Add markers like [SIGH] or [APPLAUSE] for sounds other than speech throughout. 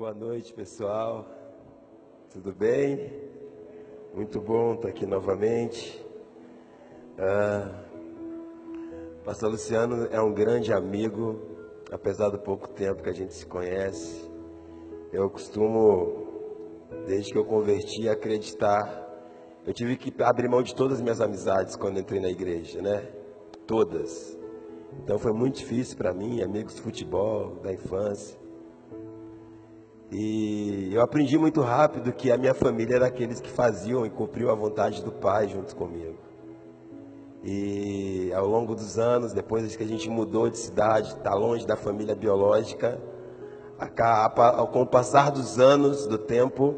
Boa noite, pessoal. Tudo bem? Muito bom estar aqui novamente. Ah, Pastor Luciano é um grande amigo, apesar do pouco tempo que a gente se conhece. Eu costumo, desde que eu converti, acreditar. Eu tive que abrir mão de todas as minhas amizades quando entrei na igreja, né? Todas. Então foi muito difícil para mim, amigos de futebol, da infância. E eu aprendi muito rápido que a minha família era aqueles que faziam e cumpriam a vontade do Pai junto comigo. E ao longo dos anos, depois que a gente mudou de cidade, está longe da família biológica, com o passar dos anos, do tempo,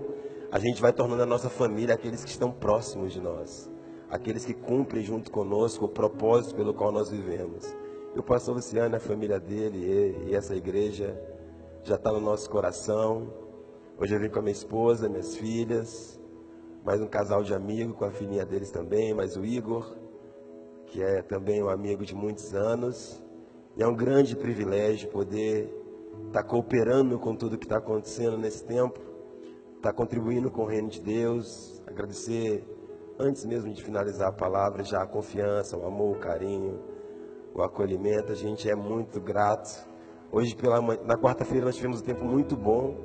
a gente vai tornando a nossa família aqueles que estão próximos de nós, aqueles que cumprem junto conosco o propósito pelo qual nós vivemos. E o pastor Luciano, a família dele e essa igreja já está no nosso coração. Hoje eu vim com a minha esposa, minhas filhas, mais um casal de amigos com a filhinha deles também, mais o Igor, que é também um amigo de muitos anos. E é um grande privilégio poder estar tá cooperando com tudo que está acontecendo nesse tempo, estar tá contribuindo com o reino de Deus, agradecer antes mesmo de finalizar a palavra já a confiança, o amor, o carinho, o acolhimento. A gente é muito grato Hoje, pela na quarta-feira, nós tivemos um tempo muito bom.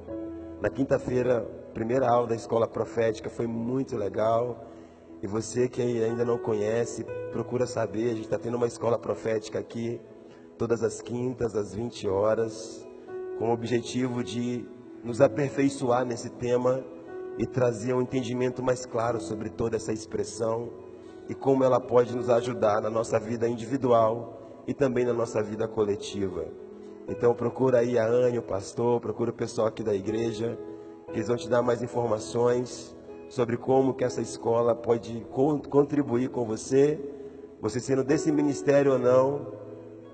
Na quinta-feira, primeira aula da escola profética foi muito legal. E você que ainda não conhece, procura saber. A gente está tendo uma escola profética aqui, todas as quintas, às 20 horas, com o objetivo de nos aperfeiçoar nesse tema e trazer um entendimento mais claro sobre toda essa expressão e como ela pode nos ajudar na nossa vida individual e também na nossa vida coletiva. Então procura aí a Anne, o pastor, procura o pessoal aqui da igreja, que eles vão te dar mais informações sobre como que essa escola pode contribuir com você, você sendo desse ministério ou não.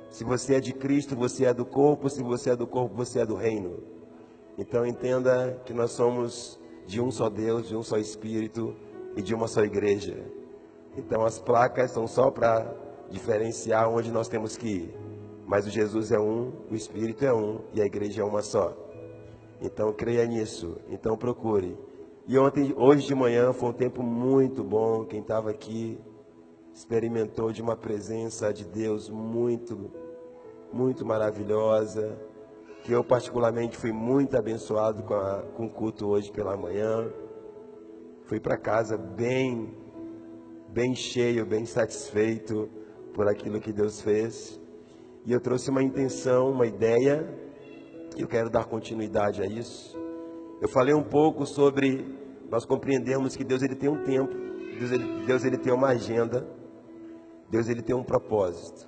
Se você é de Cristo, você é do corpo, se você é do corpo, você é do reino. Então entenda que nós somos de um só Deus, de um só Espírito e de uma só igreja. Então as placas são só para diferenciar onde nós temos que ir. Mas o Jesus é um, o Espírito é um e a igreja é uma só. Então creia nisso. Então procure. E ontem, hoje de manhã foi um tempo muito bom. Quem estava aqui experimentou de uma presença de Deus muito, muito maravilhosa. Que eu particularmente fui muito abençoado com, a, com o culto hoje pela manhã. Fui para casa bem, bem cheio, bem satisfeito por aquilo que Deus fez. E eu trouxe uma intenção, uma ideia, e eu quero dar continuidade a isso. Eu falei um pouco sobre nós compreendermos que Deus ele tem um tempo, Deus ele, Deus ele tem uma agenda, Deus ele tem um propósito.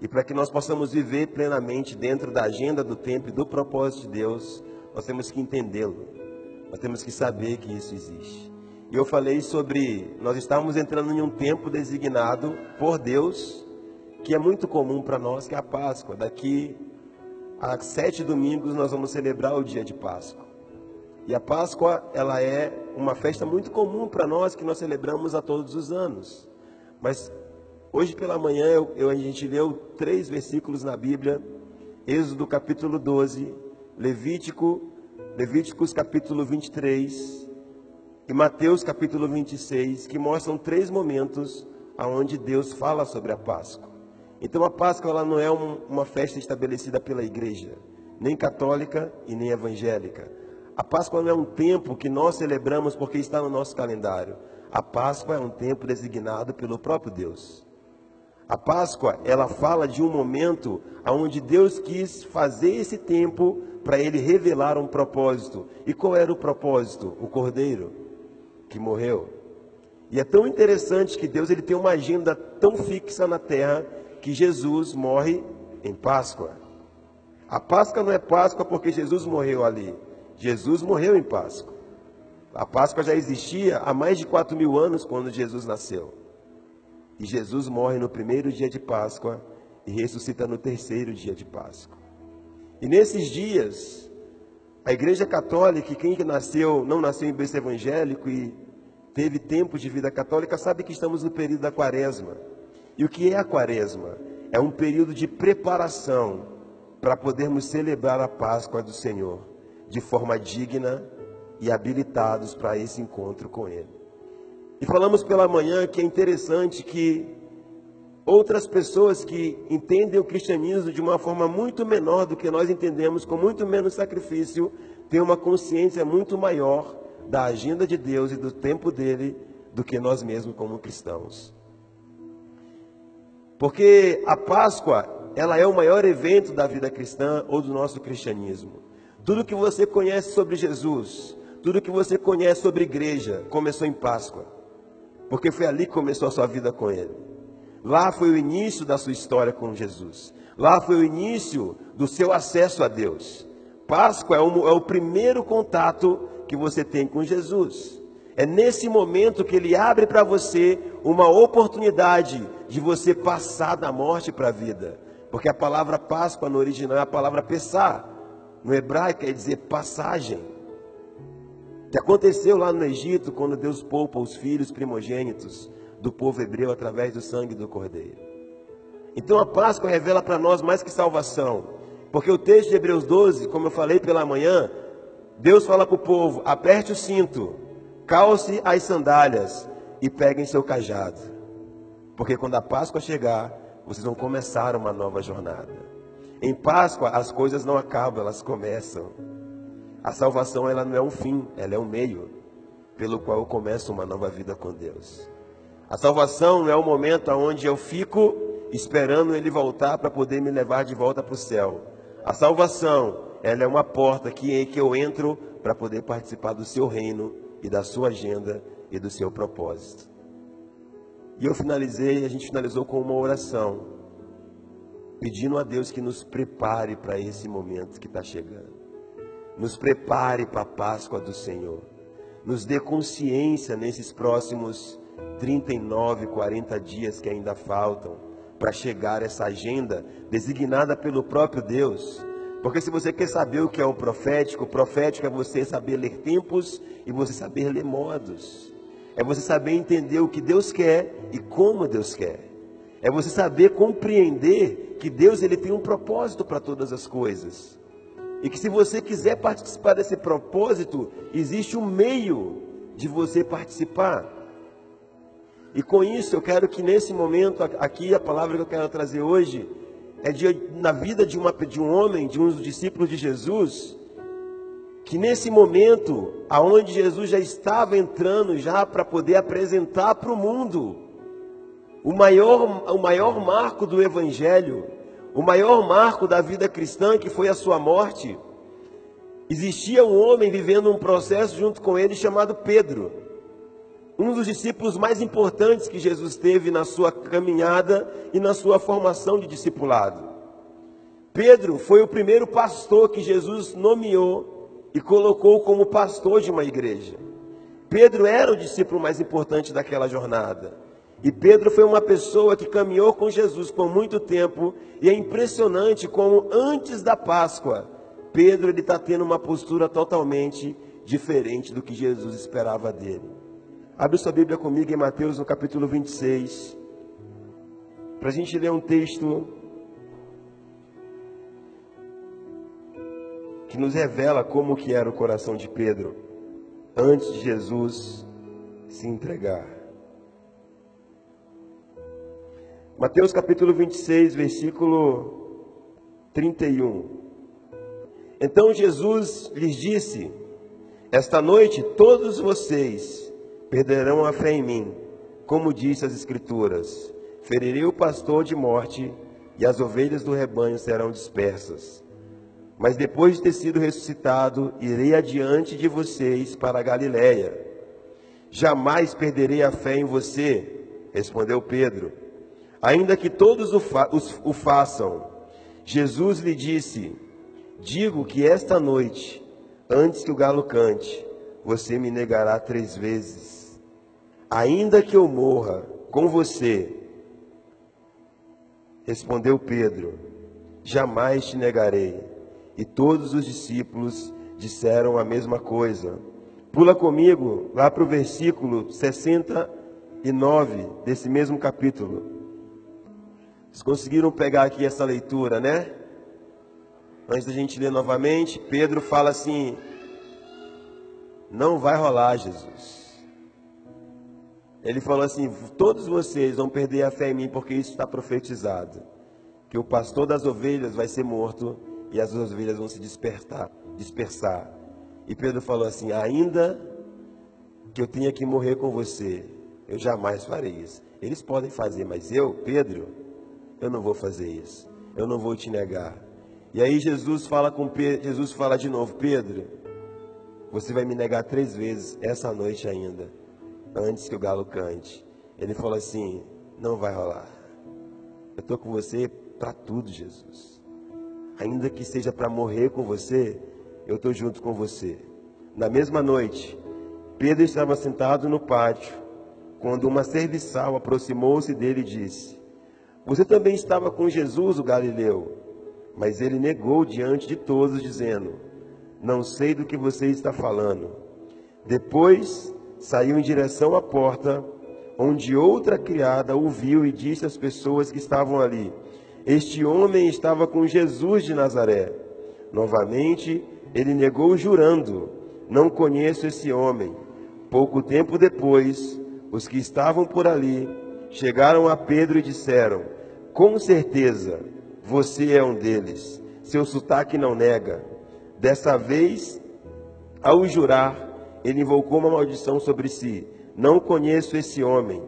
E para que nós possamos viver plenamente dentro da agenda do tempo e do propósito de Deus, nós temos que entendê-lo. Nós temos que saber que isso existe. E eu falei sobre nós estamos entrando em um tempo designado por Deus que é muito comum para nós, que é a Páscoa. Daqui a sete domingos nós vamos celebrar o dia de Páscoa. E a Páscoa, ela é uma festa muito comum para nós, que nós celebramos a todos os anos. Mas hoje pela manhã eu, eu, a gente leu três versículos na Bíblia, Êxodo capítulo 12, Levítico, Levíticos capítulo 23 e Mateus capítulo 26, que mostram três momentos aonde Deus fala sobre a Páscoa. Então a Páscoa ela não é um, uma festa estabelecida pela igreja, nem católica e nem evangélica. A Páscoa não é um tempo que nós celebramos porque está no nosso calendário. A Páscoa é um tempo designado pelo próprio Deus. A Páscoa, ela fala de um momento onde Deus quis fazer esse tempo para ele revelar um propósito. E qual era o propósito? O cordeiro que morreu. E é tão interessante que Deus ele tem uma agenda tão fixa na terra que Jesus morre em Páscoa. A Páscoa não é Páscoa porque Jesus morreu ali. Jesus morreu em Páscoa. A Páscoa já existia há mais de quatro mil anos quando Jesus nasceu. E Jesus morre no primeiro dia de Páscoa e ressuscita no terceiro dia de Páscoa. E nesses dias, a Igreja Católica, quem nasceu, não nasceu em berço evangélico e teve tempo de vida católica, sabe que estamos no período da quaresma. E o que é a quaresma? É um período de preparação para podermos celebrar a Páscoa do Senhor. de forma digna e habilitados para esse encontro com Ele. E falamos pela manhã que é interessante que outras pessoas que entendem o cristianismo de uma forma muito menor do que nós entendemos, com muito menos sacrifício, têm uma consciência muito maior da agenda de Deus e do tempo dele do que nós mesmos como cristãos. Porque a Páscoa, ela é o maior evento da vida cristã ou do nosso cristianismo. Tudo que você conhece sobre Jesus, tudo que você conhece sobre igreja, começou em Páscoa. Porque foi ali que começou a sua vida com Ele. Lá foi o início da sua história com Jesus. Lá foi o início do seu acesso a Deus. Páscoa é, é o primeiro contato que você tem com Jesus. É nesse momento que ele abre para você uma oportunidade de você passar da morte para a vida. Porque a palavra Páscoa no original é a palavra Pessá. No hebraico quer dizer passagem. Que aconteceu lá no Egito quando Deus poupa os filhos primogênitos do povo hebreu através do sangue do cordeiro. Então a Páscoa revela para nós mais que salvação. Porque o texto de Hebreus 12, como eu falei pela manhã, Deus fala para o povo: aperte o cinto, calce as sandálias e peguem seu cajado. Porque quando a Páscoa chegar, vocês vão começar uma nova jornada. Em Páscoa, as coisas não acabam, elas começam. A salvação ela não é um fim, ela é um meio pelo qual eu começo uma nova vida com Deus. A salvação não é o momento onde eu fico esperando Ele voltar para poder me levar de volta para o céu. A salvação ela é uma porta que, que eu entro para poder participar do seu reino e da sua agenda e do seu propósito. E eu finalizei, a gente finalizou com uma oração, pedindo a Deus que nos prepare para esse momento que está chegando. Nos prepare para a Páscoa do Senhor. Nos dê consciência nesses próximos 39, 40 dias que ainda faltam para chegar essa agenda designada pelo próprio Deus porque se você quer saber o que é o profético, o profético é você saber ler tempos e você saber ler modos. É você saber entender o que Deus quer e como Deus quer. É você saber compreender que Deus ele tem um propósito para todas as coisas. E que se você quiser participar desse propósito, existe um meio de você participar. E com isso eu quero que nesse momento, aqui a palavra que eu quero trazer hoje, é de, na vida de, uma, de um homem, de um dos discípulos de Jesus, que nesse momento, aonde Jesus já estava entrando já para poder apresentar para o mundo o maior, o maior marco do Evangelho, o maior marco da vida cristã, que foi a sua morte, existia um homem vivendo um processo junto com ele chamado Pedro um dos discípulos mais importantes que Jesus teve na sua caminhada e na sua formação de discipulado. Pedro foi o primeiro pastor que Jesus nomeou e colocou como pastor de uma igreja. Pedro era o discípulo mais importante daquela jornada. E Pedro foi uma pessoa que caminhou com Jesus por muito tempo, e é impressionante como antes da Páscoa, Pedro ele está tendo uma postura totalmente diferente do que Jesus esperava dele. Abre sua Bíblia comigo em Mateus no capítulo 26, para a gente ler um texto que nos revela como que era o coração de Pedro antes de Jesus se entregar. Mateus capítulo 26, versículo 31. Então Jesus lhes disse: Esta noite todos vocês perderão a fé em mim, como disse as Escrituras: ferirei o pastor de morte e as ovelhas do rebanho serão dispersas. Mas depois de ter sido ressuscitado, irei adiante de vocês para a Galiléia. Jamais perderei a fé em você, respondeu Pedro, ainda que todos o, fa o façam. Jesus lhe disse: Digo que esta noite, antes que o galo cante, você me negará três vezes. Ainda que eu morra com você, respondeu Pedro, jamais te negarei. E todos os discípulos disseram a mesma coisa. Pula comigo lá para o versículo 69 desse mesmo capítulo. Vocês conseguiram pegar aqui essa leitura, né? antes da gente ler novamente, Pedro fala assim: Não vai rolar, Jesus. Ele falou assim: Todos vocês vão perder a fé em mim, porque isso está profetizado. Que o pastor das ovelhas vai ser morto e as ovelhas vão se despertar, dispersar. E Pedro falou assim: Ainda que eu tenha que morrer com você, eu jamais farei isso. Eles podem fazer, mas eu, Pedro, eu não vou fazer isso. Eu não vou te negar. E aí Jesus fala com Pedro, Jesus fala de novo, Pedro, você vai me negar três vezes essa noite ainda, antes que o galo cante. Ele falou assim, não vai rolar. Eu estou com você para tudo, Jesus. Ainda que seja para morrer com você, eu estou junto com você. Na mesma noite, Pedro estava sentado no pátio, quando uma serviçal aproximou-se dele e disse: Você também estava com Jesus, o Galileu. Mas ele negou diante de todos, dizendo: Não sei do que você está falando. Depois saiu em direção à porta, onde outra criada o viu e disse às pessoas que estavam ali: Este homem estava com Jesus de Nazaré. Novamente, ele negou, jurando: Não conheço esse homem. Pouco tempo depois, os que estavam por ali chegaram a Pedro e disseram: Com certeza, você é um deles. Seu sotaque não nega. Dessa vez, ao jurar, ele invocou uma maldição sobre si: Não conheço esse homem.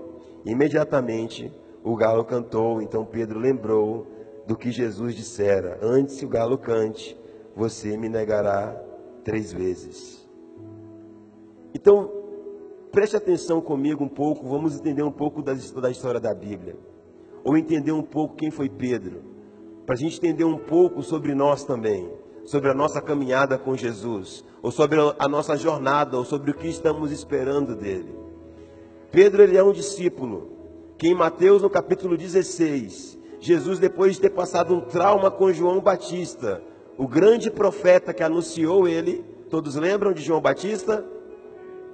Imediatamente, o galo cantou. Então Pedro lembrou do que Jesus dissera: Antes o galo cante, você me negará três vezes. Então, Preste atenção comigo um pouco, vamos entender um pouco da, da história da Bíblia. Ou entender um pouco quem foi Pedro. Para a gente entender um pouco sobre nós também. Sobre a nossa caminhada com Jesus. Ou sobre a nossa jornada, ou sobre o que estamos esperando dele. Pedro, ele é um discípulo. Que em Mateus, no capítulo 16, Jesus, depois de ter passado um trauma com João Batista, o grande profeta que anunciou ele, todos lembram de João Batista?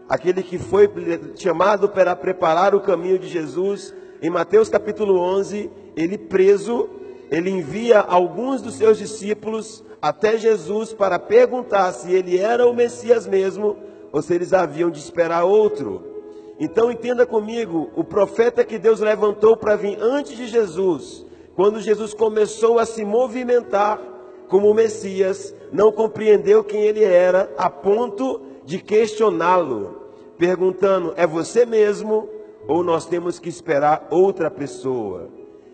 aquele que foi chamado para preparar o caminho de Jesus, em Mateus capítulo 11, ele preso, ele envia alguns dos seus discípulos até Jesus para perguntar se ele era o Messias mesmo ou se eles haviam de esperar outro. Então entenda comigo, o profeta que Deus levantou para vir antes de Jesus, quando Jesus começou a se movimentar como Messias, não compreendeu quem ele era, a ponto de questioná-lo, perguntando: é você mesmo ou nós temos que esperar outra pessoa?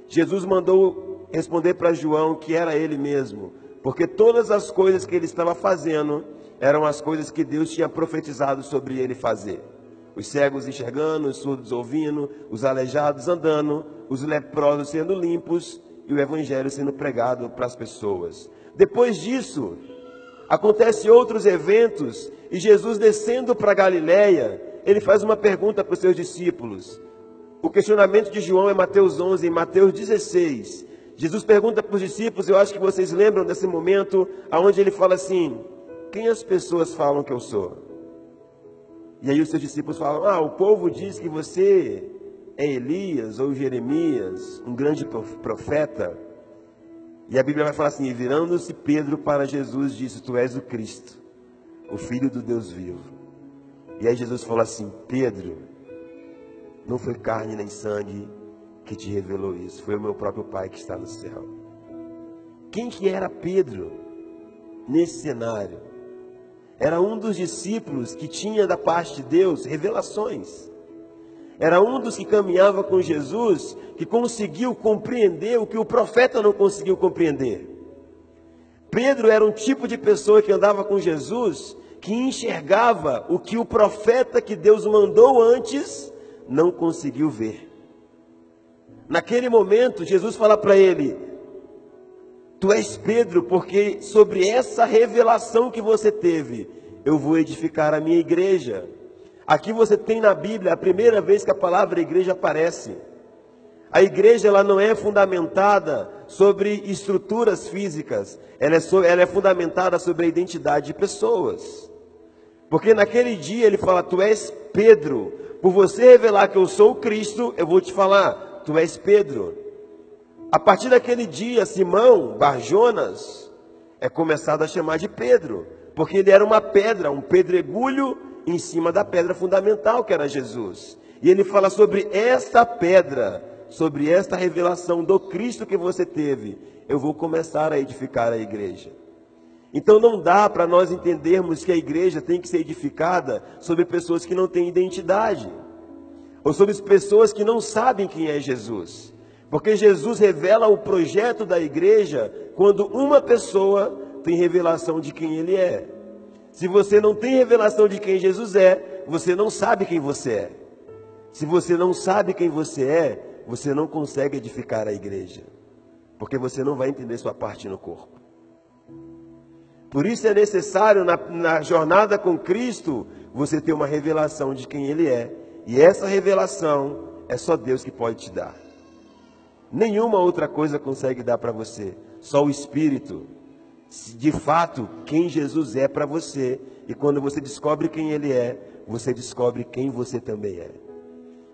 Jesus mandou responder para João que era ele mesmo, porque todas as coisas que ele estava fazendo eram as coisas que Deus tinha profetizado sobre ele fazer. Os cegos enxergando, os surdos ouvindo, os aleijados andando, os leprosos sendo limpos e o evangelho sendo pregado para as pessoas. Depois disso, Acontece outros eventos e Jesus descendo para Galiléia, ele faz uma pergunta para os seus discípulos. O questionamento de João é Mateus 11, em Mateus 16. Jesus pergunta para os discípulos, eu acho que vocês lembram desse momento, aonde ele fala assim: Quem as pessoas falam que eu sou? E aí os seus discípulos falam: Ah, o povo diz que você é Elias ou Jeremias, um grande profeta. E a Bíblia vai falar assim: virando-se Pedro para Jesus, disse: Tu és o Cristo, o Filho do Deus vivo. E aí Jesus falou assim: Pedro, não foi carne nem sangue que te revelou isso, foi o meu próprio Pai que está no céu. Quem que era Pedro nesse cenário? Era um dos discípulos que tinha da parte de Deus revelações. Era um dos que caminhava com Jesus que conseguiu compreender o que o profeta não conseguiu compreender. Pedro era um tipo de pessoa que andava com Jesus que enxergava o que o profeta que Deus mandou antes não conseguiu ver. Naquele momento, Jesus fala para ele: Tu és Pedro, porque sobre essa revelação que você teve, eu vou edificar a minha igreja. Aqui você tem na Bíblia a primeira vez que a palavra igreja aparece. A igreja ela não é fundamentada sobre estruturas físicas, ela é, so, ela é fundamentada sobre a identidade de pessoas. Porque naquele dia ele fala: Tu és Pedro, por você revelar que eu sou o Cristo, eu vou te falar: Tu és Pedro. A partir daquele dia, Simão, Barjonas, é começado a chamar de Pedro, porque ele era uma pedra, um pedregulho em cima da pedra fundamental que era Jesus. E ele fala sobre esta pedra, sobre esta revelação do Cristo que você teve. Eu vou começar a edificar a igreja. Então não dá para nós entendermos que a igreja tem que ser edificada sobre pessoas que não têm identidade, ou sobre pessoas que não sabem quem é Jesus. Porque Jesus revela o projeto da igreja quando uma pessoa tem revelação de quem ele é. Se você não tem revelação de quem Jesus é, você não sabe quem você é. Se você não sabe quem você é, você não consegue edificar a igreja. Porque você não vai entender sua parte no corpo. Por isso é necessário, na, na jornada com Cristo, você ter uma revelação de quem Ele é. E essa revelação é só Deus que pode te dar. Nenhuma outra coisa consegue dar para você, só o Espírito. De fato, quem Jesus é para você, e quando você descobre quem Ele é, você descobre quem você também é.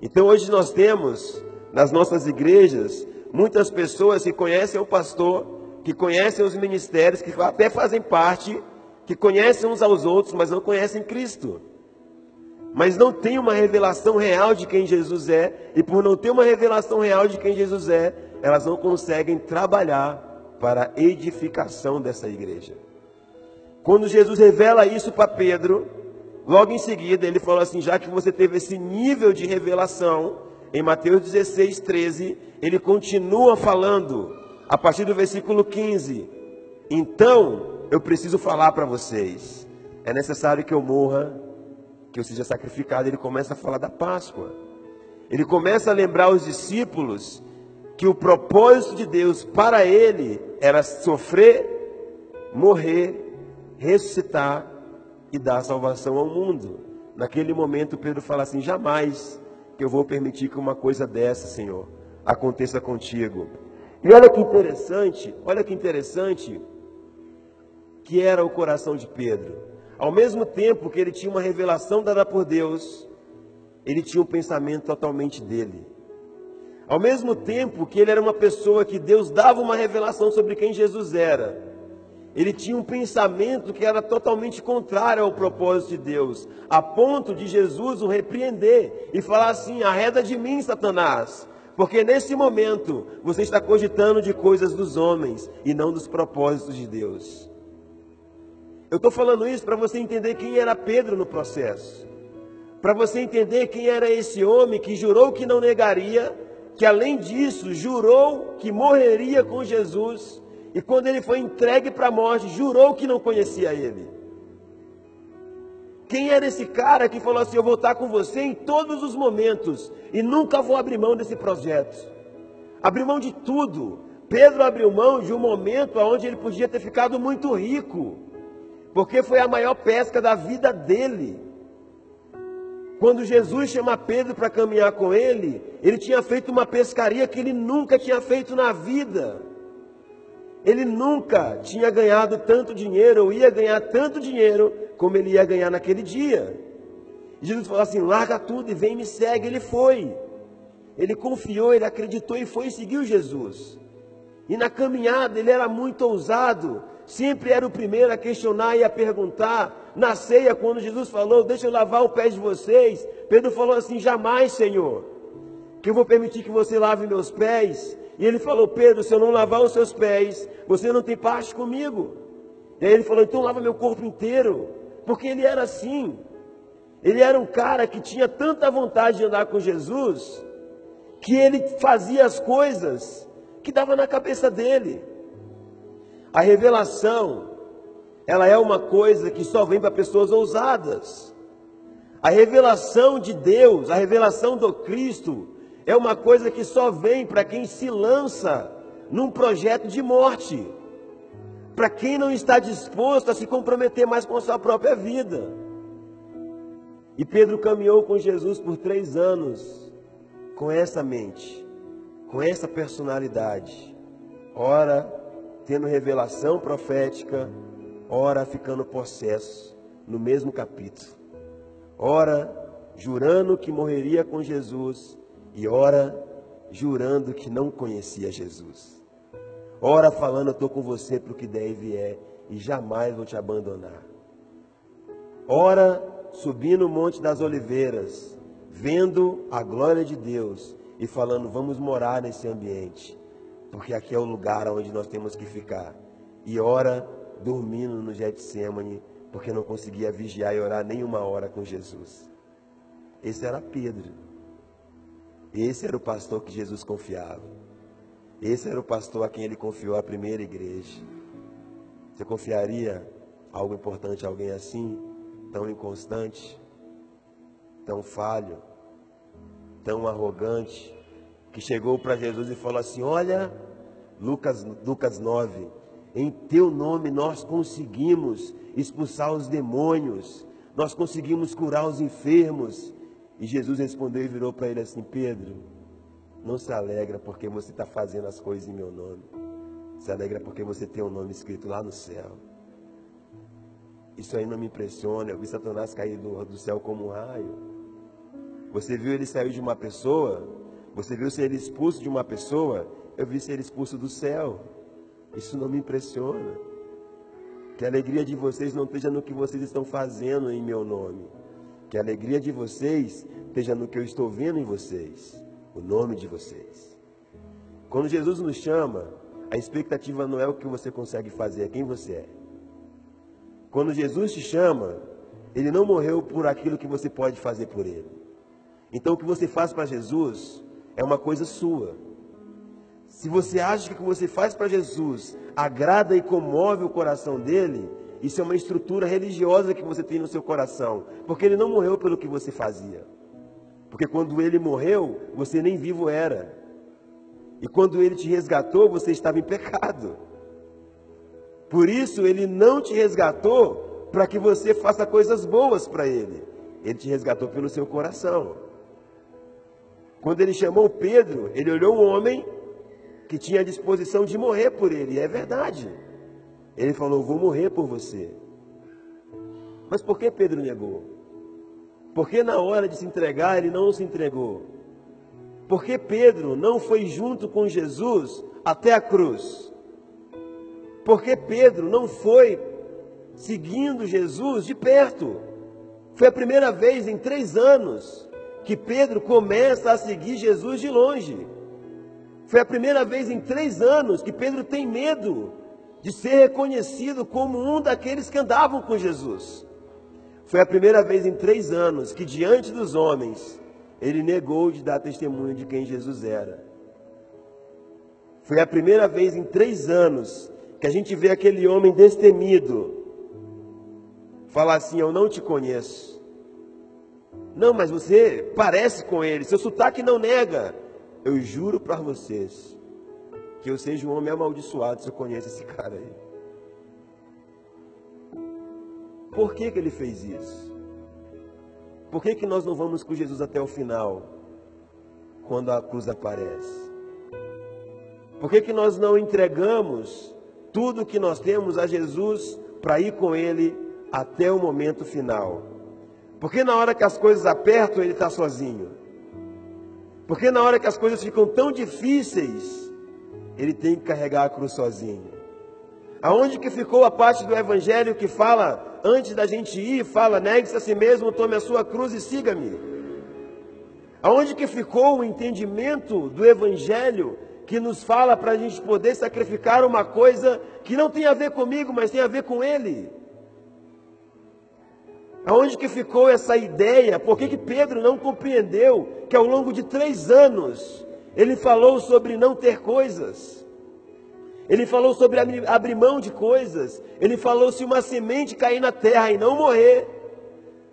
Então hoje nós temos nas nossas igrejas muitas pessoas que conhecem o pastor, que conhecem os ministérios, que até fazem parte, que conhecem uns aos outros, mas não conhecem Cristo mas não tem uma revelação real de quem Jesus é, e por não ter uma revelação real de quem Jesus é, elas não conseguem trabalhar para a edificação dessa igreja. Quando Jesus revela isso para Pedro, logo em seguida ele falou assim: já que você teve esse nível de revelação, em Mateus 16, 13, ele continua falando, a partir do versículo 15: Então eu preciso falar para vocês, é necessário que eu morra que eu seja sacrificado, ele começa a falar da Páscoa. Ele começa a lembrar os discípulos que o propósito de Deus para ele era sofrer, morrer, ressuscitar e dar salvação ao mundo. Naquele momento, Pedro fala assim: jamais que eu vou permitir que uma coisa dessa, Senhor, aconteça contigo. E olha que interessante, olha que interessante que era o coração de Pedro. Ao mesmo tempo que ele tinha uma revelação dada por Deus, ele tinha um pensamento totalmente dele. Ao mesmo tempo que ele era uma pessoa que Deus dava uma revelação sobre quem Jesus era, ele tinha um pensamento que era totalmente contrário ao propósito de Deus, a ponto de Jesus o repreender e falar assim: arreda de mim, Satanás, porque nesse momento você está cogitando de coisas dos homens e não dos propósitos de Deus. Eu estou falando isso para você entender quem era Pedro no processo. Para você entender quem era esse homem que jurou que não negaria, que além disso jurou que morreria com Jesus, e quando ele foi entregue para a morte, jurou que não conhecia ele. Quem era esse cara que falou assim: Eu vou estar com você em todos os momentos e nunca vou abrir mão desse projeto? Abriu mão de tudo. Pedro abriu mão de um momento onde ele podia ter ficado muito rico porque foi a maior pesca da vida dele. Quando Jesus chama Pedro para caminhar com ele, ele tinha feito uma pescaria que ele nunca tinha feito na vida. Ele nunca tinha ganhado tanto dinheiro, ou ia ganhar tanto dinheiro, como ele ia ganhar naquele dia. Jesus falou assim: larga tudo e vem me segue. Ele foi. Ele confiou, ele acreditou e foi e seguiu Jesus. E na caminhada ele era muito ousado sempre era o primeiro a questionar e a perguntar. Na ceia, quando Jesus falou, deixa eu lavar o pé de vocês, Pedro falou assim: jamais, Senhor, que eu vou permitir que você lave meus pés. E ele falou: Pedro, se eu não lavar os seus pés, você não tem parte comigo. E aí ele falou: então lava meu corpo inteiro, porque ele era assim. Ele era um cara que tinha tanta vontade de andar com Jesus, que ele fazia as coisas que dava na cabeça dele. A revelação, ela é uma coisa que só vem para pessoas ousadas. A revelação de Deus, a revelação do Cristo, é uma coisa que só vem para quem se lança num projeto de morte. Para quem não está disposto a se comprometer mais com a sua própria vida. E Pedro caminhou com Jesus por três anos, com essa mente, com essa personalidade. Ora, tendo revelação profética, ora ficando possesso no mesmo capítulo. Ora jurando que morreria com Jesus e ora jurando que não conhecia Jesus. Ora falando, estou com você para o que deve é e jamais vou te abandonar. Ora, subi no Monte das Oliveiras, vendo a glória de Deus e falando: vamos morar nesse ambiente, porque aqui é o lugar onde nós temos que ficar. E ora, dormindo no Getsemane, porque não conseguia vigiar e orar nem uma hora com Jesus. Esse era Pedro. Esse era o pastor que Jesus confiava. Esse era o pastor a quem ele confiou a primeira igreja. Você confiaria algo importante a alguém assim, tão inconstante, tão falho, tão arrogante, que chegou para Jesus e falou assim: Olha, Lucas, Lucas 9, em teu nome nós conseguimos expulsar os demônios, nós conseguimos curar os enfermos. E Jesus respondeu e virou para ele assim: Pedro, não se alegra porque você está fazendo as coisas em meu nome. Se alegra porque você tem o um nome escrito lá no céu. Isso aí não me impressiona. Eu vi Satanás cair do, do céu como um raio. Você viu ele sair de uma pessoa? Você viu ser expulso de uma pessoa? Eu vi ser expulso do céu. Isso não me impressiona. Que a alegria de vocês não esteja no que vocês estão fazendo em meu nome. Que a alegria de vocês esteja no que eu estou vendo em vocês. O nome de vocês. Quando Jesus nos chama, a expectativa não é o que você consegue fazer, é quem você é. Quando Jesus te chama, ele não morreu por aquilo que você pode fazer por ele. Então o que você faz para Jesus é uma coisa sua. Se você acha que o que você faz para Jesus agrada e comove o coração dele, isso é uma estrutura religiosa que você tem no seu coração, porque ele não morreu pelo que você fazia. Porque quando ele morreu, você nem vivo era. E quando ele te resgatou, você estava em pecado. Por isso, ele não te resgatou para que você faça coisas boas para ele. Ele te resgatou pelo seu coração. Quando ele chamou Pedro, ele olhou um homem que tinha a disposição de morrer por ele. E é verdade. Ele falou: Vou morrer por você. Mas por que Pedro negou? Porque na hora de se entregar ele não se entregou? Porque Pedro não foi junto com Jesus até a cruz? Porque Pedro não foi seguindo Jesus de perto? Foi a primeira vez em três anos que Pedro começa a seguir Jesus de longe. Foi a primeira vez em três anos que Pedro tem medo de ser reconhecido como um daqueles que andavam com Jesus. Foi a primeira vez em três anos que, diante dos homens, ele negou de dar testemunho de quem Jesus era. Foi a primeira vez em três anos que a gente vê aquele homem destemido falar assim: Eu não te conheço. Não, mas você parece com ele, seu sotaque não nega. Eu juro para vocês que eu seja um homem amaldiçoado se eu conheço esse cara aí. Por que, que ele fez isso? Por que, que nós não vamos com Jesus até o final, quando a cruz aparece? Por que, que nós não entregamos tudo que nós temos a Jesus para ir com Ele até o momento final? Porque na hora que as coisas apertam, Ele está sozinho. Porque na hora que as coisas ficam tão difíceis, ele tem que carregar a cruz sozinho. Aonde que ficou a parte do evangelho que fala, antes da gente ir, fala, negue-se a si mesmo, tome a sua cruz e siga-me? Aonde que ficou o entendimento do evangelho que nos fala para a gente poder sacrificar uma coisa que não tem a ver comigo, mas tem a ver com ele? Aonde que ficou essa ideia? Por que, que Pedro não compreendeu que ao longo de três anos ele falou sobre não ter coisas? Ele falou sobre abrir mão de coisas. Ele falou se uma semente cair na terra e não morrer.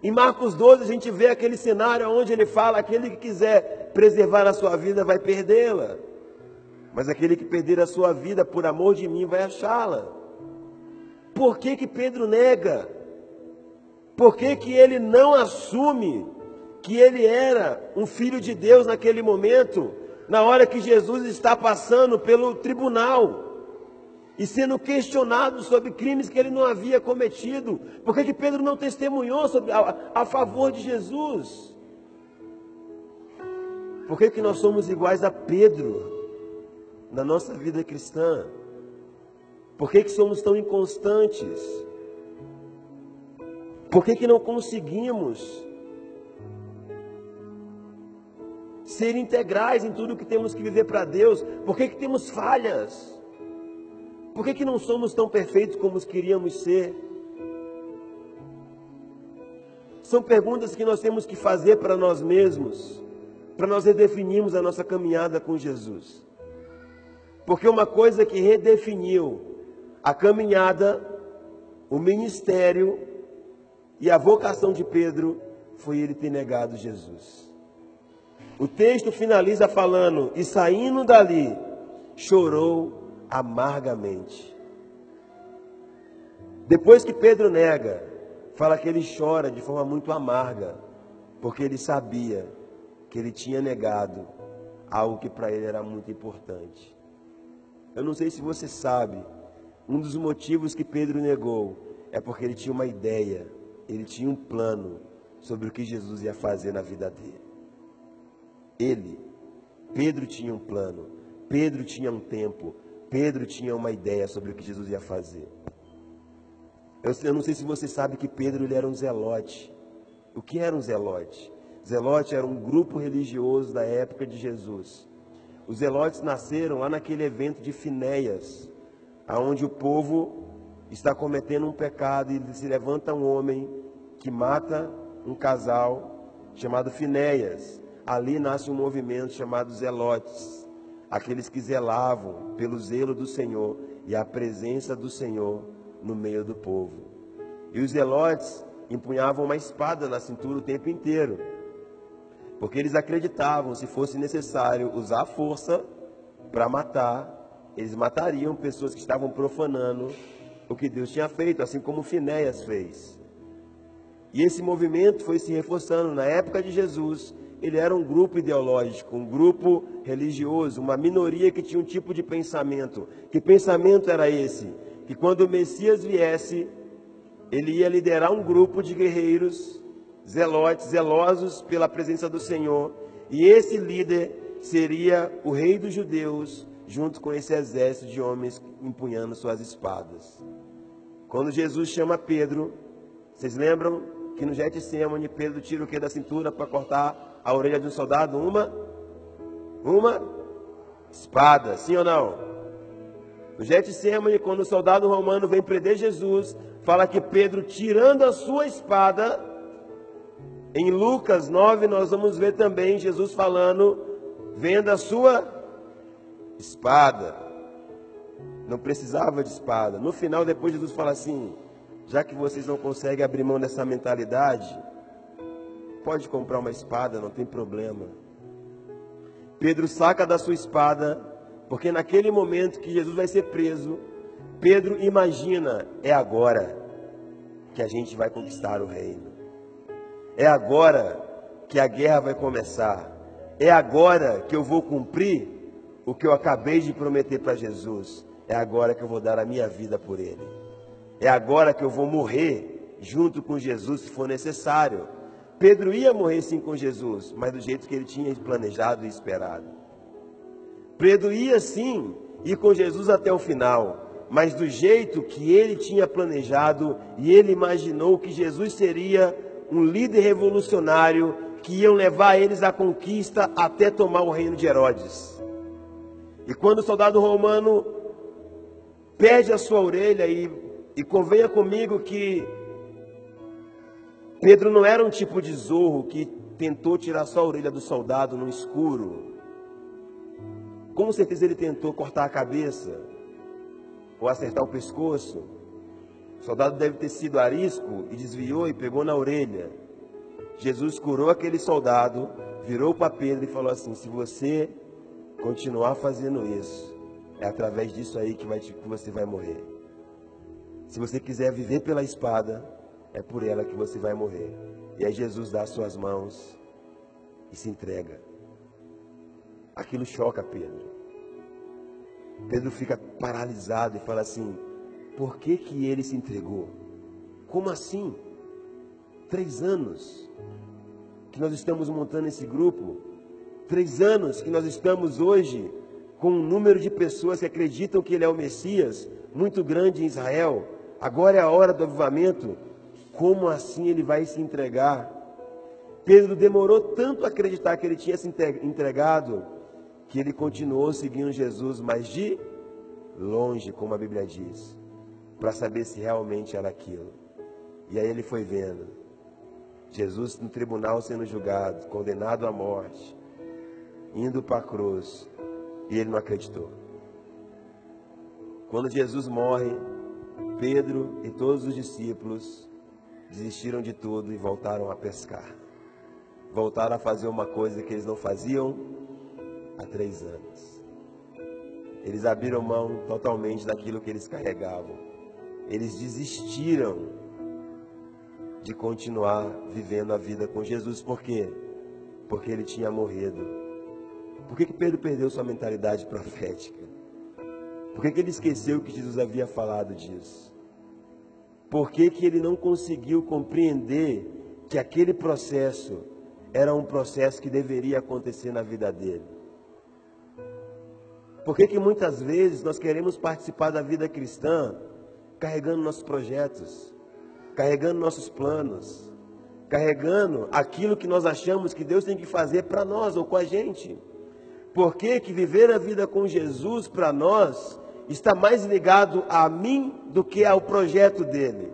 Em Marcos 12 a gente vê aquele cenário onde ele fala: aquele que quiser preservar a sua vida vai perdê-la. Mas aquele que perder a sua vida por amor de mim vai achá-la. Por que, que Pedro nega? Por que, que ele não assume que ele era um filho de Deus naquele momento, na hora que Jesus está passando pelo tribunal e sendo questionado sobre crimes que ele não havia cometido? Por que, que Pedro não testemunhou sobre, a, a favor de Jesus? Por que, que nós somos iguais a Pedro na nossa vida cristã? Por que, que somos tão inconstantes? Por que, que não conseguimos ser integrais em tudo que temos que viver para Deus? Por que, que temos falhas? Por que, que não somos tão perfeitos como queríamos ser? São perguntas que nós temos que fazer para nós mesmos, para nós redefinirmos a nossa caminhada com Jesus. Porque uma coisa que redefiniu a caminhada, o ministério e a vocação de Pedro foi ele ter negado Jesus. O texto finaliza falando: E saindo dali, chorou amargamente. Depois que Pedro nega, fala que ele chora de forma muito amarga, porque ele sabia que ele tinha negado algo que para ele era muito importante. Eu não sei se você sabe, um dos motivos que Pedro negou é porque ele tinha uma ideia, ele tinha um plano sobre o que Jesus ia fazer na vida dele. Ele, Pedro tinha um plano, Pedro tinha um tempo, Pedro tinha uma ideia sobre o que Jesus ia fazer. Eu, eu não sei se você sabe que Pedro ele era um zelote. O que era um zelote? Zelote era um grupo religioso da época de Jesus. Os zelotes nasceram lá naquele evento de Finéias, aonde o povo está cometendo um pecado e se levanta um homem que mata um casal chamado Finéias ali nasce um movimento chamado Zelotes, aqueles que zelavam pelo zelo do Senhor e a presença do Senhor no meio do povo. E os Zelotes empunhavam uma espada na cintura o tempo inteiro, porque eles acreditavam, se fosse necessário usar a força para matar, eles matariam pessoas que estavam profanando o que Deus tinha feito, assim como Finéias fez. E esse movimento foi se reforçando na época de Jesus ele era um grupo ideológico, um grupo religioso, uma minoria que tinha um tipo de pensamento. Que pensamento era esse? Que quando o Messias viesse, ele ia liderar um grupo de guerreiros, zelotes, zelosos pela presença do Senhor, e esse líder seria o rei dos judeus, junto com esse exército de homens empunhando suas espadas. Quando Jesus chama Pedro, vocês lembram que no Getsemane Pedro tira o que da cintura para cortar a orelha de um soldado uma uma espada, sim ou não? No Getsemane, quando o soldado romano vem prender Jesus, fala que Pedro, tirando a sua espada, em Lucas 9, nós vamos ver também Jesus falando, vendo a sua espada. Não precisava de espada. No final, depois, Jesus fala assim: já que vocês não conseguem abrir mão dessa mentalidade, pode comprar uma espada, não tem problema. Pedro saca da sua espada, porque naquele momento que Jesus vai ser preso, Pedro imagina: é agora que a gente vai conquistar o reino, é agora que a guerra vai começar, é agora que eu vou cumprir o que eu acabei de prometer para Jesus, é agora que eu vou dar a minha vida por Ele, é agora que eu vou morrer junto com Jesus se for necessário. Pedro ia morrer sim com Jesus, mas do jeito que ele tinha planejado e esperado. Pedro ia sim ir com Jesus até o final, mas do jeito que ele tinha planejado e ele imaginou que Jesus seria um líder revolucionário que iam levar eles à conquista até tomar o reino de Herodes. E quando o soldado romano perde a sua orelha e, e convenha comigo que Pedro não era um tipo de zorro que tentou tirar só a orelha do soldado no escuro. Com certeza ele tentou cortar a cabeça ou acertar o pescoço. O soldado deve ter sido arisco e desviou e pegou na orelha. Jesus curou aquele soldado, virou para Pedro e falou assim: Se você continuar fazendo isso, é através disso aí que, vai, que você vai morrer. Se você quiser viver pela espada, é por ela que você vai morrer. E aí Jesus dá as suas mãos e se entrega. Aquilo choca Pedro. Pedro fica paralisado e fala assim: por que, que ele se entregou? Como assim? Três anos que nós estamos montando esse grupo, três anos que nós estamos hoje com um número de pessoas que acreditam que ele é o Messias muito grande em Israel. Agora é a hora do avivamento. Como assim ele vai se entregar? Pedro demorou tanto a acreditar que ele tinha se entregado que ele continuou seguindo Jesus, mas de longe, como a Bíblia diz, para saber se realmente era aquilo. E aí ele foi vendo Jesus no tribunal sendo julgado, condenado à morte, indo para a cruz, e ele não acreditou. Quando Jesus morre, Pedro e todos os discípulos desistiram de tudo e voltaram a pescar. Voltaram a fazer uma coisa que eles não faziam há três anos. Eles abriram mão totalmente daquilo que eles carregavam. Eles desistiram de continuar vivendo a vida com Jesus. Por quê? Porque ele tinha morrido. Por que, que Pedro perdeu sua mentalidade profética? Por que, que ele esqueceu que Jesus havia falado disso? Por que, que ele não conseguiu compreender que aquele processo era um processo que deveria acontecer na vida dele? Por que, que muitas vezes nós queremos participar da vida cristã carregando nossos projetos, carregando nossos planos, carregando aquilo que nós achamos que Deus tem que fazer para nós ou com a gente? Por que, que viver a vida com Jesus para nós está mais ligado a mim do que ao projeto dele.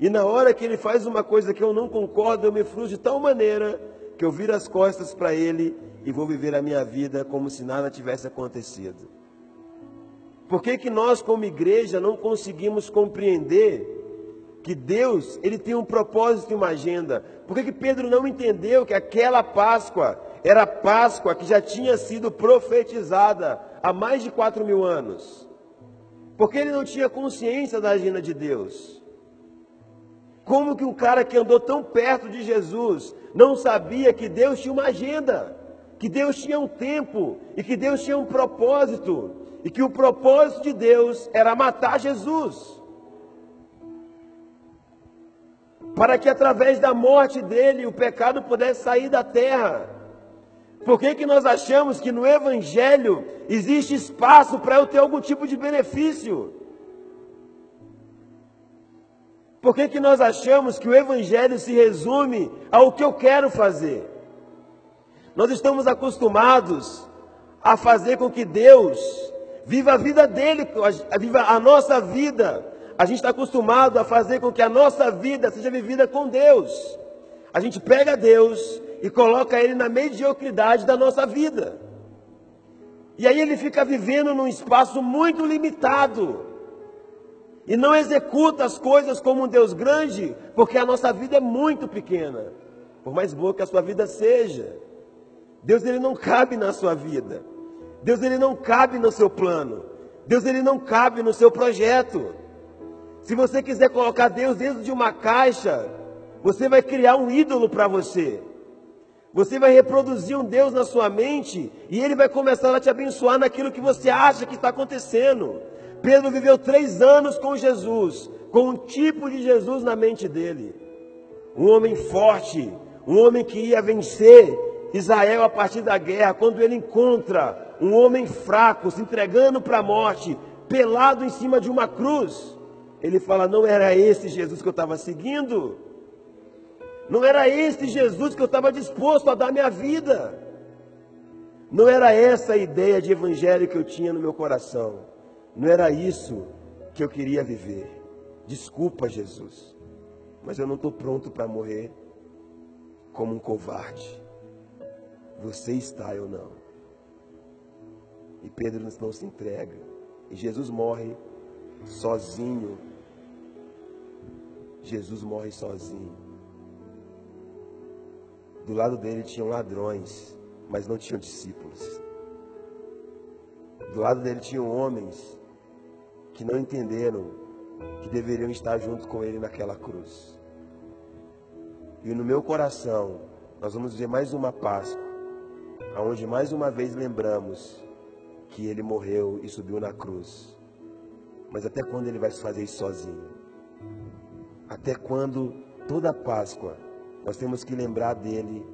E na hora que ele faz uma coisa que eu não concordo, eu me frustro de tal maneira que eu viro as costas para ele e vou viver a minha vida como se nada tivesse acontecido. Por que, que nós, como igreja, não conseguimos compreender que Deus ele tem um propósito e uma agenda? Por que, que Pedro não entendeu que aquela Páscoa era a Páscoa que já tinha sido profetizada há mais de quatro mil anos. Porque ele não tinha consciência da agenda de Deus. Como que um cara que andou tão perto de Jesus não sabia que Deus tinha uma agenda, que Deus tinha um tempo e que Deus tinha um propósito e que o propósito de Deus era matar Jesus? Para que através da morte dele o pecado pudesse sair da terra. Por que, que nós achamos que no Evangelho existe espaço para eu ter algum tipo de benefício? Por que, que nós achamos que o Evangelho se resume ao que eu quero fazer? Nós estamos acostumados a fazer com que Deus viva a vida dele, viva a nossa vida. A gente está acostumado a fazer com que a nossa vida seja vivida com Deus. A gente pega Deus e coloca ele na mediocridade da nossa vida. E aí ele fica vivendo num espaço muito limitado. E não executa as coisas como um Deus grande, porque a nossa vida é muito pequena. Por mais boa que a sua vida seja. Deus ele não cabe na sua vida. Deus ele não cabe no seu plano. Deus ele não cabe no seu projeto. Se você quiser colocar Deus dentro de uma caixa, você vai criar um ídolo para você. Você vai reproduzir um Deus na sua mente e ele vai começar a te abençoar naquilo que você acha que está acontecendo. Pedro viveu três anos com Jesus, com um tipo de Jesus na mente dele. Um homem forte, um homem que ia vencer Israel a partir da guerra. Quando ele encontra um homem fraco, se entregando para a morte, pelado em cima de uma cruz, ele fala: Não era esse Jesus que eu estava seguindo. Não era esse Jesus que eu estava disposto a dar minha vida. Não era essa a ideia de evangelho que eu tinha no meu coração. Não era isso que eu queria viver. Desculpa, Jesus, mas eu não estou pronto para morrer como um covarde. Você está, eu não. E Pedro não se entrega. E Jesus morre sozinho. Jesus morre sozinho. Do lado dele tinham ladrões, mas não tinham discípulos. Do lado dele tinham homens que não entenderam que deveriam estar junto com ele naquela cruz. E no meu coração, nós vamos ver mais uma Páscoa, aonde mais uma vez lembramos que ele morreu e subiu na cruz. Mas até quando ele vai fazer isso sozinho? Até quando toda Páscoa nós temos que lembrar dele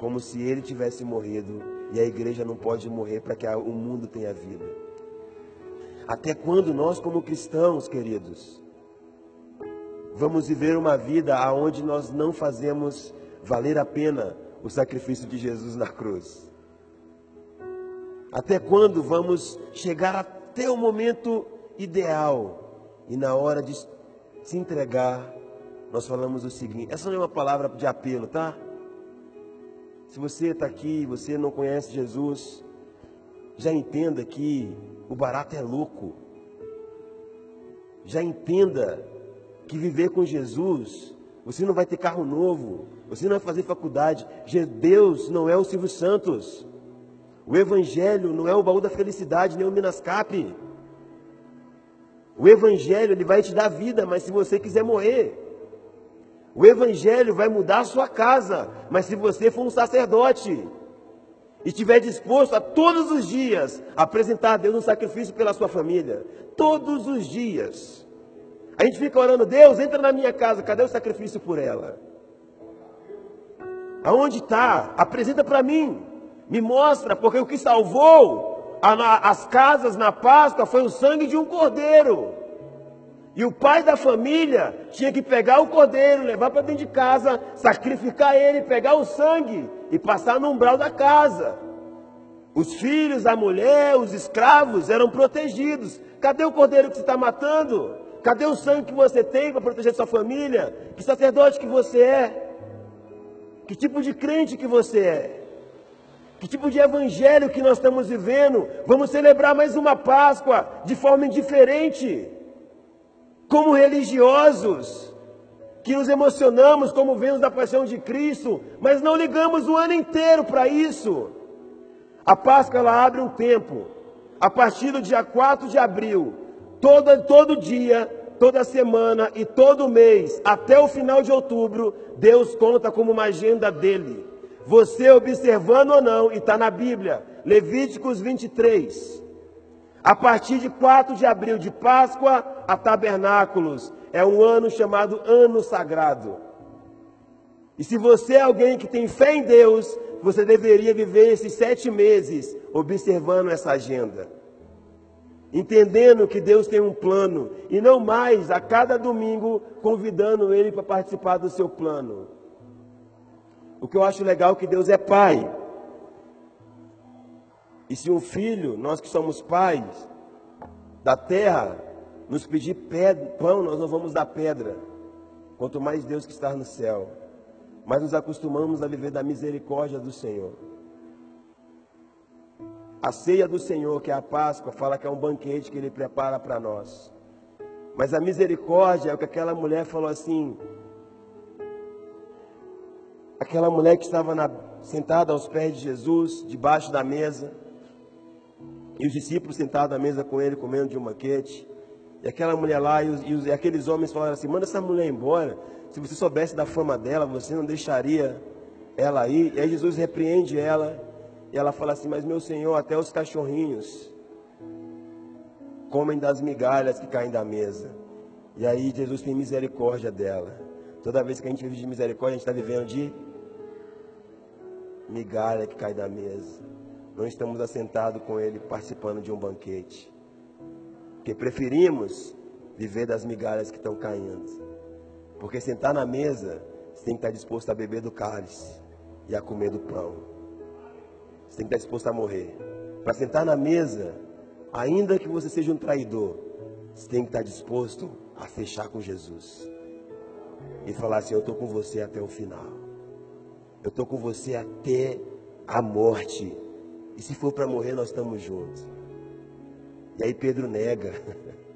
como se ele tivesse morrido E a igreja não pode morrer para que o mundo tenha vida. Até quando nós, como cristãos, queridos, vamos viver uma vida aonde nós não fazemos valer a pena o sacrifício de Jesus na cruz? Até quando vamos chegar até o momento ideal e na hora de se entregar, nós falamos o seguinte: essa não é uma palavra de apelo, tá? Se você está aqui, você não conhece Jesus, já entenda que o barato é louco. Já entenda que viver com Jesus, você não vai ter carro novo, você não vai fazer faculdade. Deus não é o Silvio Santos. O Evangelho não é o baú da felicidade, nem o Minascape. O Evangelho ele vai te dar vida, mas se você quiser morrer. O Evangelho vai mudar a sua casa, mas se você for um sacerdote e estiver disposto a todos os dias apresentar a Deus um sacrifício pela sua família, todos os dias. A gente fica orando, Deus, entra na minha casa, cadê o sacrifício por ela? Aonde está? Apresenta para mim, me mostra, porque o que salvou as casas na Páscoa foi o sangue de um cordeiro. E o pai da família tinha que pegar o cordeiro, levar para dentro de casa, sacrificar ele, pegar o sangue e passar no umbral da casa. Os filhos, a mulher, os escravos eram protegidos. Cadê o cordeiro que você está matando? Cadê o sangue que você tem para proteger sua família? Que sacerdote que você é? Que tipo de crente que você é? Que tipo de evangelho que nós estamos vivendo? Vamos celebrar mais uma Páscoa de forma indiferente como religiosos, que nos emocionamos como vemos da paixão de Cristo, mas não ligamos o ano inteiro para isso. A Páscoa ela abre um tempo, a partir do dia 4 de abril, todo, todo dia, toda semana e todo mês, até o final de outubro, Deus conta como uma agenda dele. Você observando ou não, e está na Bíblia, Levíticos 23. A partir de 4 de abril, de Páscoa a Tabernáculos, é um ano chamado Ano Sagrado. E se você é alguém que tem fé em Deus, você deveria viver esses sete meses observando essa agenda. Entendendo que Deus tem um plano e não mais a cada domingo convidando ele para participar do seu plano. O que eu acho legal é que Deus é pai. E se um filho, nós que somos pais da terra, nos pedir pão, nós não vamos dar pedra. Quanto mais Deus que está no céu. Mas nos acostumamos a viver da misericórdia do Senhor. A ceia do Senhor, que é a Páscoa, fala que é um banquete que Ele prepara para nós. Mas a misericórdia é o que aquela mulher falou assim. Aquela mulher que estava na, sentada aos pés de Jesus, debaixo da mesa. E os discípulos sentados à mesa com ele, comendo de um banquete. E aquela mulher lá, e, os, e, os, e aqueles homens falaram assim: manda essa mulher embora. Se você soubesse da fama dela, você não deixaria ela aí. E aí Jesus repreende ela. E ela fala assim: Mas meu Senhor, até os cachorrinhos comem das migalhas que caem da mesa. E aí Jesus tem misericórdia dela. Toda vez que a gente vive de misericórdia, a gente está vivendo de migalha que cai da mesa não estamos assentados com Ele participando de um banquete. Porque preferimos viver das migalhas que estão caindo. Porque sentar na mesa, você tem que estar disposto a beber do cálice e a comer do pão. Você tem que estar disposto a morrer. Para sentar na mesa, ainda que você seja um traidor, você tem que estar disposto a fechar com Jesus. E falar assim: Eu estou com você até o final. Eu estou com você até a morte. E se for para morrer, nós estamos juntos. E aí Pedro nega. [LAUGHS]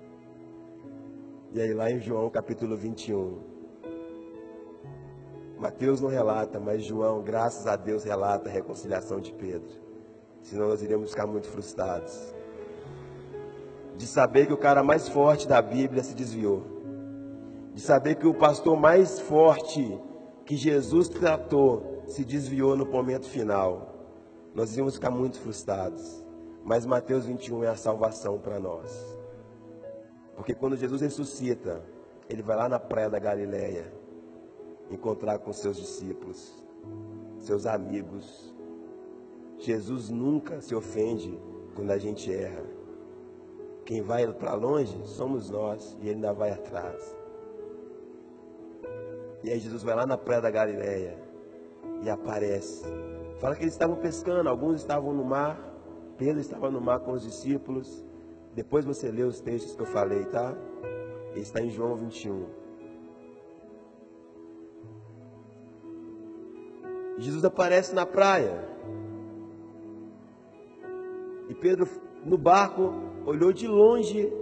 E aí lá em João capítulo 21. Mateus não relata, mas João, graças a Deus, relata a reconciliação de Pedro. Senão nós iríamos ficar muito frustrados. De saber que o cara mais forte da Bíblia se desviou. De saber que o pastor mais forte que Jesus tratou se desviou no momento final nós íamos ficar muito frustrados. Mas Mateus 21 é a salvação para nós. Porque quando Jesus ressuscita, ele vai lá na praia da Galileia encontrar com seus discípulos, seus amigos. Jesus nunca se ofende quando a gente erra. Quem vai para longe somos nós e ele ainda vai atrás. E aí Jesus vai lá na praia da Galileia e aparece. Fala que eles estavam pescando, alguns estavam no mar, Pedro estava no mar com os discípulos. Depois você lê os textos que eu falei, tá? Está em João 21. Jesus aparece na praia. E Pedro, no barco, olhou de longe.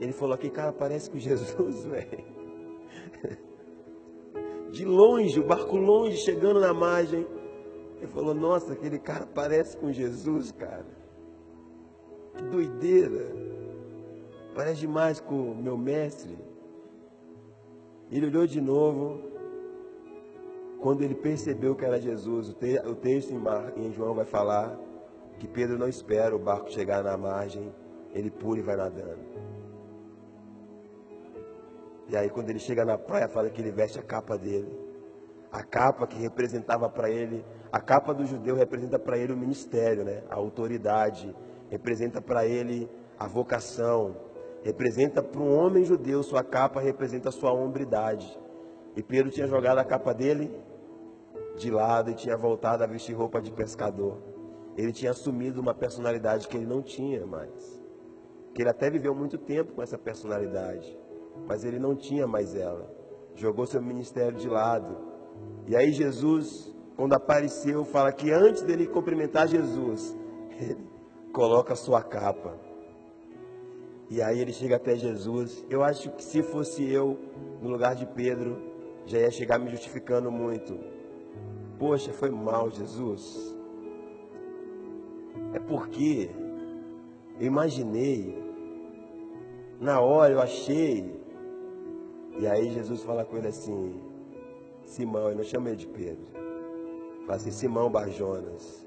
Ele falou aqui, cara, parece com Jesus, [LAUGHS] velho. De longe, o barco longe, chegando na margem. Ele falou, nossa, aquele cara parece com Jesus, cara. Que doideira. Parece demais com o meu mestre. Ele olhou de novo. Quando ele percebeu que era Jesus, o, texto em, João vai falar que Pedro não espera o barco chegar na margem, ele pula e vai nadando. E aí quando ele chega na praia, fala que ele veste a capa dele. A capa que representava para ele, a capa do judeu representa para ele o ministério, né? a autoridade, representa para ele a vocação, representa para um homem judeu, sua capa representa a sua hombridade. E Pedro tinha jogado a capa dele de lado e tinha voltado a vestir roupa de pescador. Ele tinha assumido uma personalidade que ele não tinha mais. Que ele até viveu muito tempo com essa personalidade, mas ele não tinha mais ela. Jogou seu ministério de lado. E aí Jesus, quando apareceu, fala que antes dele cumprimentar Jesus, [LAUGHS] ele coloca a sua capa. E aí ele chega até Jesus. Eu acho que se fosse eu no lugar de Pedro, já ia chegar me justificando muito. Poxa, foi mal, Jesus. É porque eu imaginei, na hora eu achei. E aí Jesus fala com ele assim: Simão, eu não chamo ele de Pedro. Fala assim: Simão Barjonas,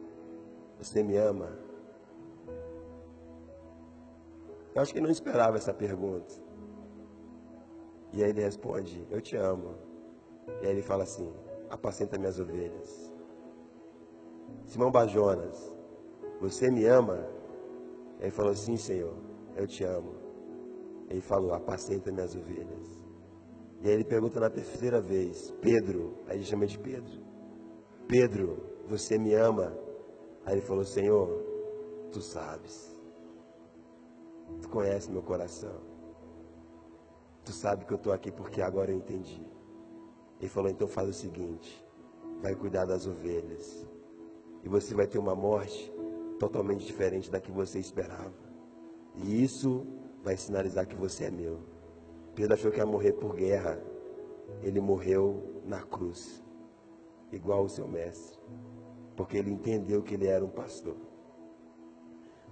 você me ama? Eu acho que ele não esperava essa pergunta. E aí ele responde: Eu te amo. E aí ele fala assim: apacenta minhas ovelhas. Simão Bajonas, você me ama? Ele falou, sim, Senhor, eu te amo. Ele falou, apacenta minhas ovelhas. E aí ele pergunta na terceira vez, Pedro, aí ele chama de Pedro, Pedro, você me ama? Aí ele falou, Senhor, tu sabes. Tu conhece meu coração. Tu sabe que eu estou aqui porque agora eu entendi. Ele falou: então faz o seguinte, vai cuidar das ovelhas. E você vai ter uma morte totalmente diferente da que você esperava. E isso vai sinalizar que você é meu. Pedro achou que ia morrer por guerra. Ele morreu na cruz, igual o seu mestre, porque ele entendeu que ele era um pastor.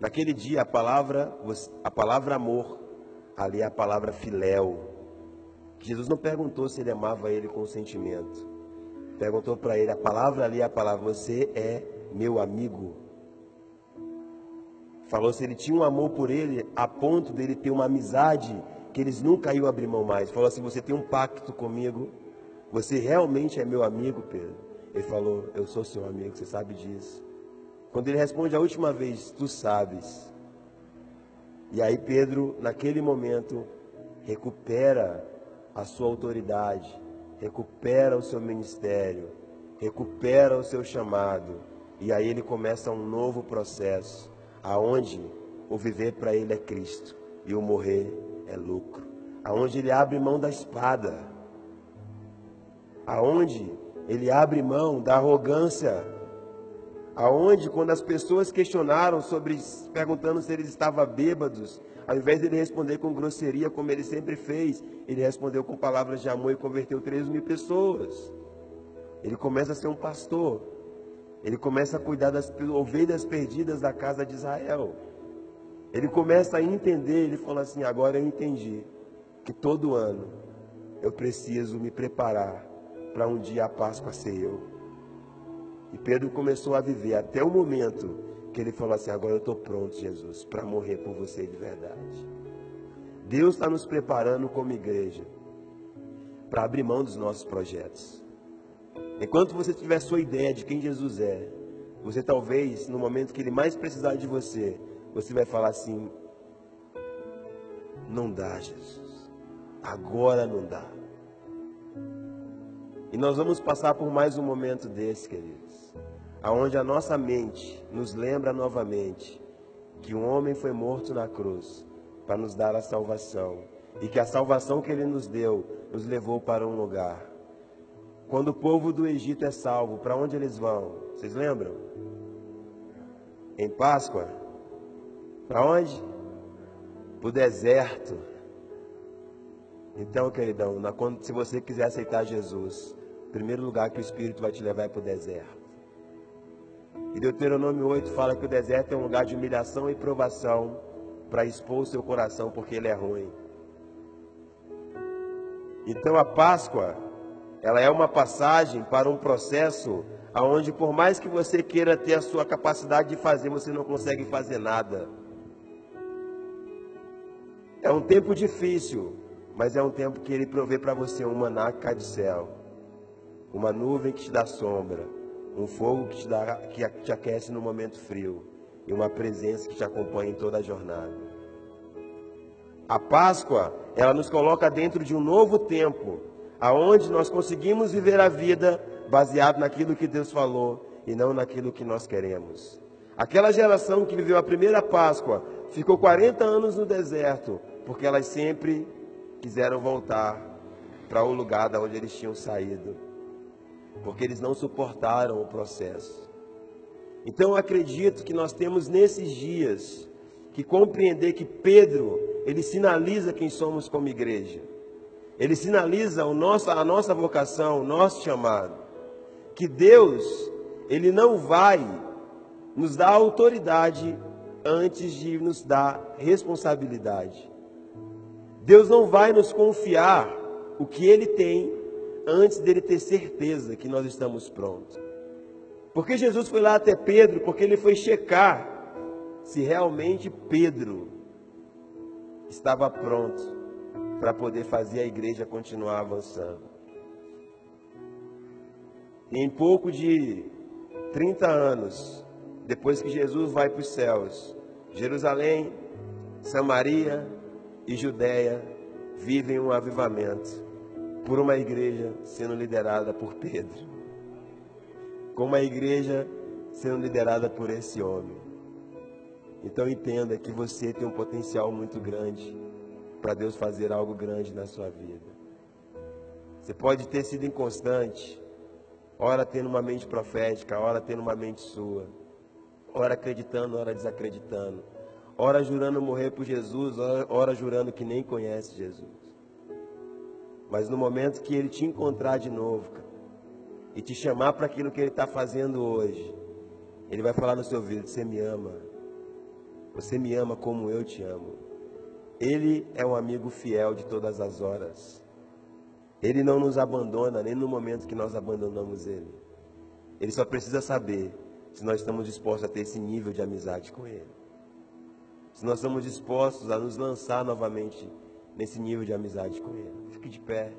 Naquele dia a palavra, a palavra amor, ali é a palavra filéu, Jesus não perguntou se ele amava ele com sentimento. Perguntou para ele, a palavra ali é a palavra, você é meu amigo. Falou se ele tinha um amor por ele, a ponto dele ter uma amizade que eles nunca iam abrir mão mais. Falou assim: Você tem um pacto comigo, você realmente é meu amigo, Pedro. Ele falou: Eu sou seu amigo, você sabe disso. Quando ele responde a última vez, Tu sabes. E aí Pedro, naquele momento, recupera a sua autoridade, recupera o seu ministério, recupera o seu chamado. E aí ele começa um novo processo, aonde o viver para ele é Cristo e o morrer é lucro. Aonde ele abre mão da espada. Aonde ele abre mão da arrogância. Aonde quando as pessoas questionaram sobre perguntando se eles estavam bêbados, ao invés de ele responder com grosseria, como ele sempre fez, ele respondeu com palavras de amor e converteu 3 mil pessoas. Ele começa a ser um pastor. Ele começa a cuidar das ovelhas perdidas da casa de Israel. Ele começa a entender, ele fala assim: agora eu entendi que todo ano eu preciso me preparar para um dia a Páscoa ser eu. E Pedro começou a viver até o momento que ele falou assim: agora eu estou pronto, Jesus, para morrer por você de verdade. Deus está nos preparando como igreja para abrir mão dos nossos projetos. Enquanto você tiver sua ideia de quem Jesus é, você talvez, no momento que ele mais precisar de você, você vai falar assim: Não dá, Jesus. Agora não dá. E nós vamos passar por mais um momento desse, queridos, aonde a nossa mente nos lembra novamente que um homem foi morto na cruz para nos dar a salvação e que a salvação que ele nos deu nos levou para um lugar. Quando o povo do Egito é salvo, para onde eles vão? Vocês lembram? Em Páscoa. Para onde? Para o deserto. Então, queridão, se você quiser aceitar Jesus, o primeiro lugar que o Espírito vai te levar é para o deserto. E Deuteronômio 8 fala que o deserto é um lugar de humilhação e provação para expor o seu coração, porque ele é ruim. Então a Páscoa, ela é uma passagem para um processo aonde por mais que você queira ter a sua capacidade de fazer, você não consegue fazer nada. É um tempo difícil, mas é um tempo que ele provê para você um maná que cai do céu, uma nuvem que te dá sombra, um fogo que te, dá, que te aquece no momento frio e uma presença que te acompanha em toda a jornada. A Páscoa, ela nos coloca dentro de um novo tempo, aonde nós conseguimos viver a vida baseado naquilo que Deus falou e não naquilo que nós queremos. Aquela geração que viveu a primeira Páscoa ficou 40 anos no deserto, porque elas sempre quiseram voltar para o lugar da onde eles tinham saído, porque eles não suportaram o processo. Então eu acredito que nós temos nesses dias que compreender que Pedro, ele sinaliza quem somos como igreja. Ele sinaliza o nosso, a nossa vocação, o nosso chamado. Que Deus, ele não vai nos dar autoridade antes de nos dar responsabilidade. Deus não vai nos confiar o que ele tem antes dele ter certeza que nós estamos prontos. Porque Jesus foi lá até Pedro, porque ele foi checar se realmente Pedro estava pronto para poder fazer a igreja continuar avançando. E em pouco de 30 anos, depois que Jesus vai para os céus, Jerusalém, Samaria e Judéia vivem um avivamento por uma igreja sendo liderada por Pedro. Com uma igreja sendo liderada por esse homem. Então entenda que você tem um potencial muito grande para Deus fazer algo grande na sua vida. Você pode ter sido inconstante, ora tendo uma mente profética, ora tendo uma mente sua, ora acreditando, ora desacreditando, ora jurando morrer por Jesus, ora, jurando que nem conhece Jesus. Mas no momento que Ele te encontrar de novo, cara, e te chamar para aquilo que Ele está fazendo hoje, Ele vai falar no seu ouvido: Você me ama. Você me ama como eu te amo. Ele é um amigo fiel de todas as horas. Ele não nos abandona nem no momento que nós abandonamos Ele. Ele só precisa saber se nós estamos dispostos a ter esse nível de amizade com Ele. Se nós estamos dispostos a nos lançar novamente nesse nível de amizade com Ele. Fique de pé.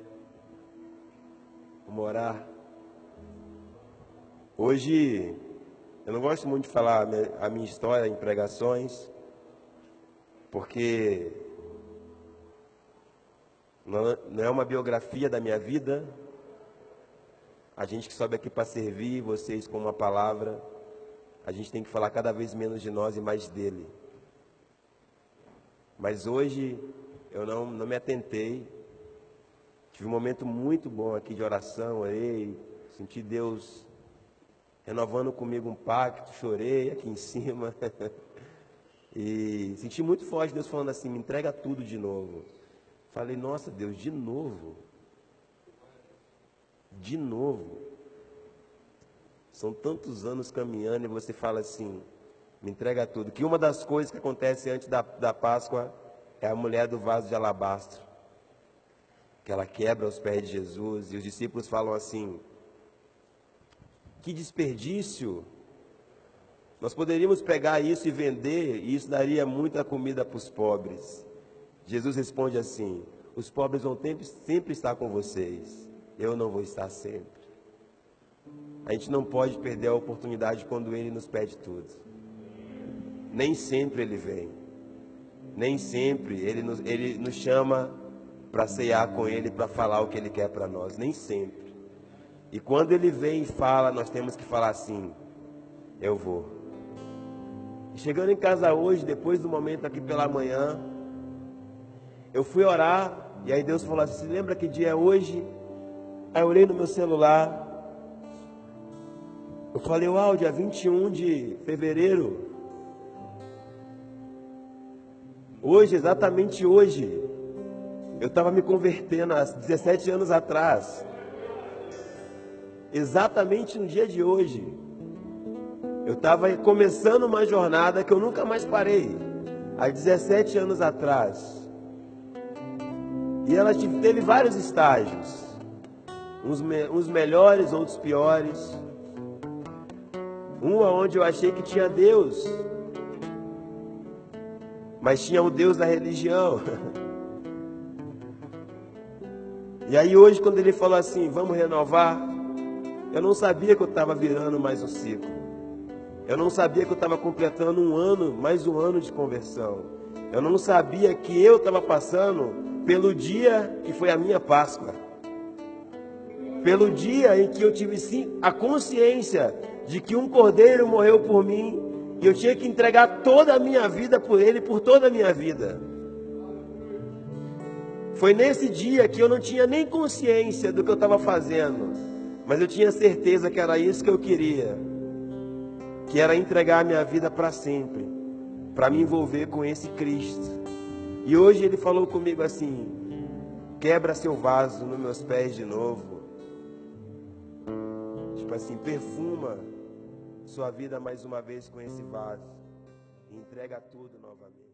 Vamos orar. Hoje eu não gosto muito de falar a minha história em pregações, porque não é uma biografia da minha vida. A gente que sobe aqui para servir vocês com uma palavra, a gente tem que falar cada vez menos de nós e mais dele. Mas hoje eu não, não me atentei. Tive um momento muito bom aqui de oração, orei, senti Deus renovando comigo um pacto, chorei aqui em cima. [LAUGHS] e senti muito forte Deus falando assim: me entrega tudo de novo. Falei, nossa Deus, de novo. De novo. São tantos anos caminhando e você fala assim: me entrega tudo. Que uma das coisas que acontece antes da, da Páscoa é a mulher do vaso de alabastro. Que ela quebra os pés de Jesus e os discípulos falam assim: que desperdício! Nós poderíamos pegar isso e vender, e isso daria muita comida para os pobres. Jesus responde assim: Os pobres vão sempre estar com vocês, eu não vou estar sempre. a gente não pode perder a oportunidade quando Ele nos pede tudo. Nem sempre Ele vem. Nem sempre Ele nos, ele nos chama para ceiar com Ele, para falar o que Ele quer para nós. Nem sempre. E quando Ele vem e fala, nós temos que falar assim: Eu vou. E chegando em casa hoje, depois do momento aqui pela manhã, eu fui orar e aí Deus falou assim: lembra que dia é hoje? Aí eu olhei no meu celular. Eu falei, uau, dia 21 de fevereiro. Hoje, exatamente hoje, eu estava me convertendo há 17 anos atrás. Exatamente no dia de hoje. Eu estava começando uma jornada que eu nunca mais parei. Há 17 anos atrás. E ela teve vários estágios. Uns, me, uns melhores, outros piores. Um onde eu achei que tinha Deus. Mas tinha o Deus da religião. [LAUGHS] E aí hoje quando ele falou assim, vamos renovar, eu não sabia que eu estava virando mais um ciclo. Eu não sabia que eu estava completando um ano, mais um ano de conversão. Eu não sabia que eu estava passando pelo dia que foi a minha Páscoa, pelo dia em que eu tive sim a consciência de que um cordeiro morreu por mim e eu tinha que entregar toda a minha vida por ele, por toda a minha vida. Foi nesse dia que eu não tinha nem consciência do que eu estava fazendo, mas eu tinha certeza que era isso que eu queria, que era entregar a minha vida para sempre, para me envolver com esse Cristo. E hoje ele falou comigo assim: quebra seu vaso nos meus pés de novo. Tipo assim, perfuma sua vida mais uma vez com esse vaso. E entrega tudo novamente.